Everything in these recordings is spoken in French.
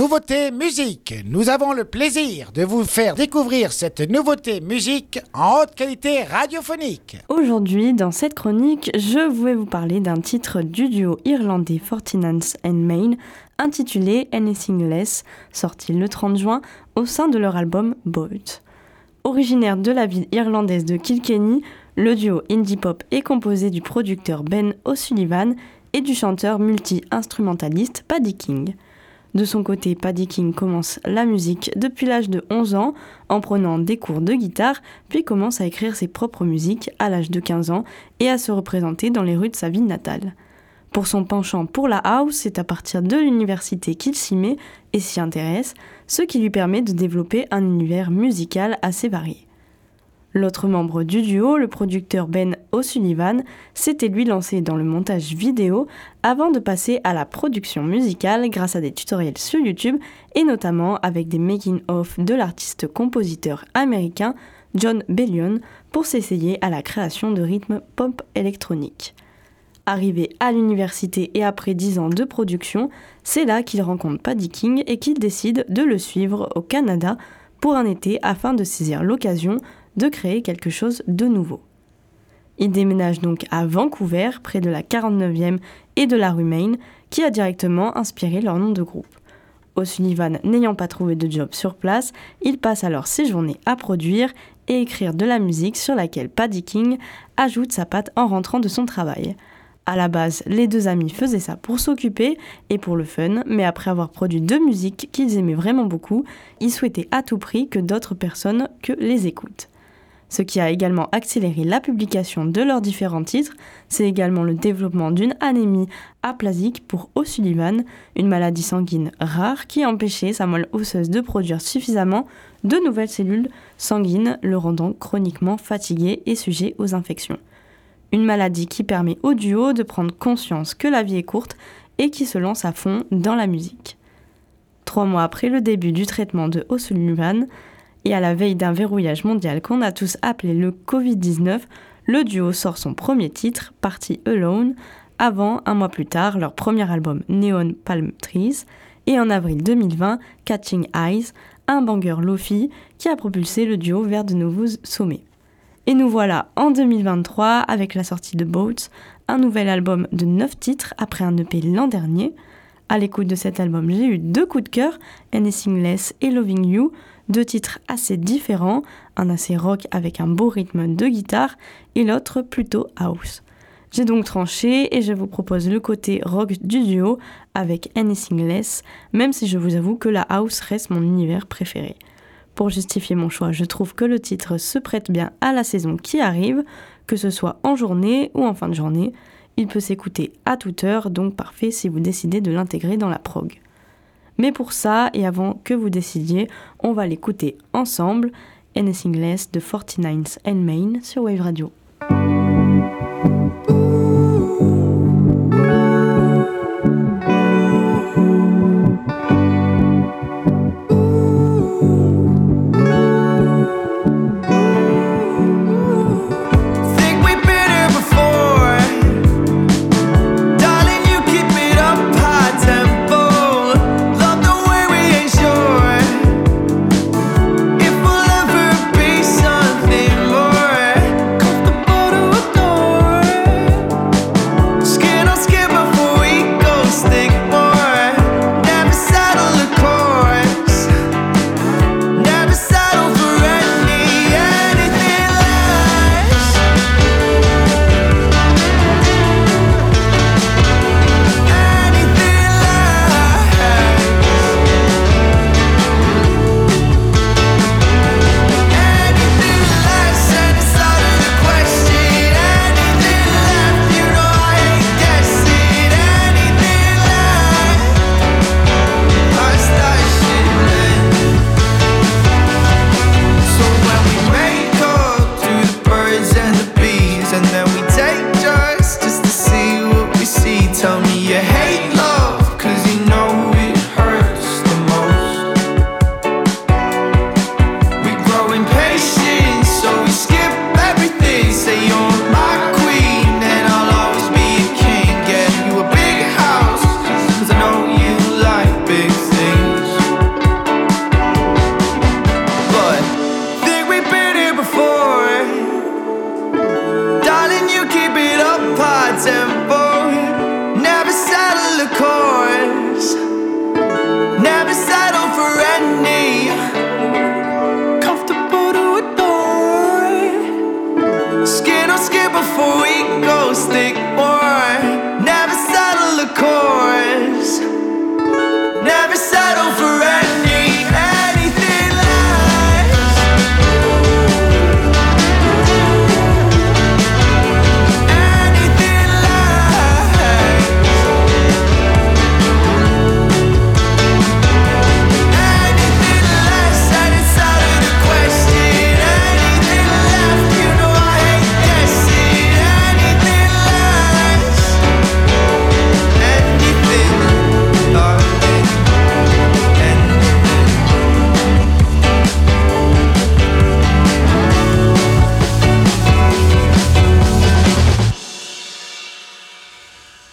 Nouveauté musique. Nous avons le plaisir de vous faire découvrir cette nouveauté musique en haute qualité radiophonique. Aujourd'hui, dans cette chronique, je vais vous parler d'un titre du duo irlandais Fortinance and Main intitulé Anything Less, sorti le 30 juin au sein de leur album Boat. Originaire de la ville irlandaise de Kilkenny, le duo indie pop est composé du producteur Ben O'Sullivan et du chanteur multi-instrumentaliste Paddy King. De son côté, Paddy King commence la musique depuis l'âge de 11 ans en prenant des cours de guitare, puis commence à écrire ses propres musiques à l'âge de 15 ans et à se représenter dans les rues de sa ville natale. Pour son penchant pour la house, c'est à partir de l'université qu'il s'y met et s'y intéresse, ce qui lui permet de développer un univers musical assez varié. L'autre membre du duo, le producteur Ben O'Sullivan, s'était lui lancé dans le montage vidéo avant de passer à la production musicale grâce à des tutoriels sur YouTube et notamment avec des making-of de l'artiste-compositeur américain John Bellion pour s'essayer à la création de rythmes pop électroniques. Arrivé à l'université et après 10 ans de production, c'est là qu'il rencontre Paddy King et qu'il décide de le suivre au Canada pour un été afin de saisir l'occasion de créer quelque chose de nouveau. Il déménage donc à Vancouver, près de la 49e et de la rue Main, qui a directement inspiré leur nom de groupe. O'Sullivan n'ayant pas trouvé de job sur place, il passe alors ses journées à produire et écrire de la musique sur laquelle Paddy King ajoute sa patte en rentrant de son travail. À la base, les deux amis faisaient ça pour s'occuper et pour le fun, mais après avoir produit deux musiques qu'ils aimaient vraiment beaucoup, ils souhaitaient à tout prix que d'autres personnes que les écoutent ce qui a également accéléré la publication de leurs différents titres. C'est également le développement d'une anémie aplasique pour O'Sullivan, une maladie sanguine rare qui a empêché sa moelle osseuse de produire suffisamment de nouvelles cellules sanguines, le rendant chroniquement fatigué et sujet aux infections. Une maladie qui permet au duo de prendre conscience que la vie est courte et qui se lance à fond dans la musique. Trois mois après le début du traitement de O'Sullivan, et à la veille d'un verrouillage mondial qu'on a tous appelé le Covid-19, le duo sort son premier titre, Party Alone, avant, un mois plus tard, leur premier album Neon Palm Trees, et en avril 2020, Catching Eyes, un banger Lofi qui a propulsé le duo vers de nouveaux sommets. Et nous voilà en 2023 avec la sortie de Boats, un nouvel album de 9 titres après un EP l'an dernier. À l'écoute de cet album, j'ai eu deux coups de cœur, Anything Less et Loving You, deux titres assez différents, un assez rock avec un beau rythme de guitare et l'autre plutôt house. J'ai donc tranché et je vous propose le côté rock du duo avec Anything Less, même si je vous avoue que la house reste mon univers préféré. Pour justifier mon choix, je trouve que le titre se prête bien à la saison qui arrive, que ce soit en journée ou en fin de journée. Il peut s'écouter à toute heure, donc parfait si vous décidez de l'intégrer dans la prog. Mais pour ça, et avant que vous décidiez, on va l'écouter ensemble. Anything Less de 49th and Main sur Wave Radio.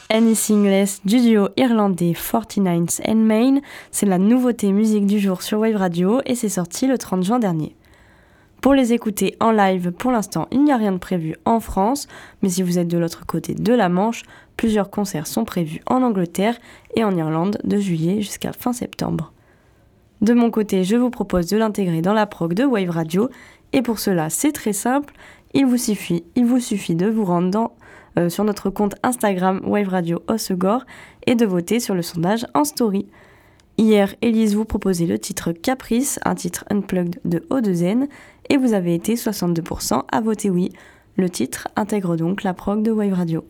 Anything Less du duo irlandais 49 and Main, c'est la nouveauté musique du jour sur Wave Radio et c'est sorti le 30 juin dernier. Pour les écouter en live, pour l'instant, il n'y a rien de prévu en France, mais si vous êtes de l'autre côté de la Manche, plusieurs concerts sont prévus en Angleterre et en Irlande de juillet jusqu'à fin septembre. De mon côté, je vous propose de l'intégrer dans la prog de Wave Radio et pour cela, c'est très simple, il vous suffit, il vous suffit de vous rendre dans euh, sur notre compte Instagram Wave Radio Osegor et de voter sur le sondage en story. Hier, Elise vous proposait le titre Caprice, un titre unplugged de O2N, et vous avez été 62% à voter oui. Le titre intègre donc la prog de Wave Radio.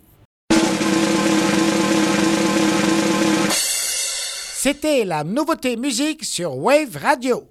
C'était la nouveauté musique sur Wave Radio.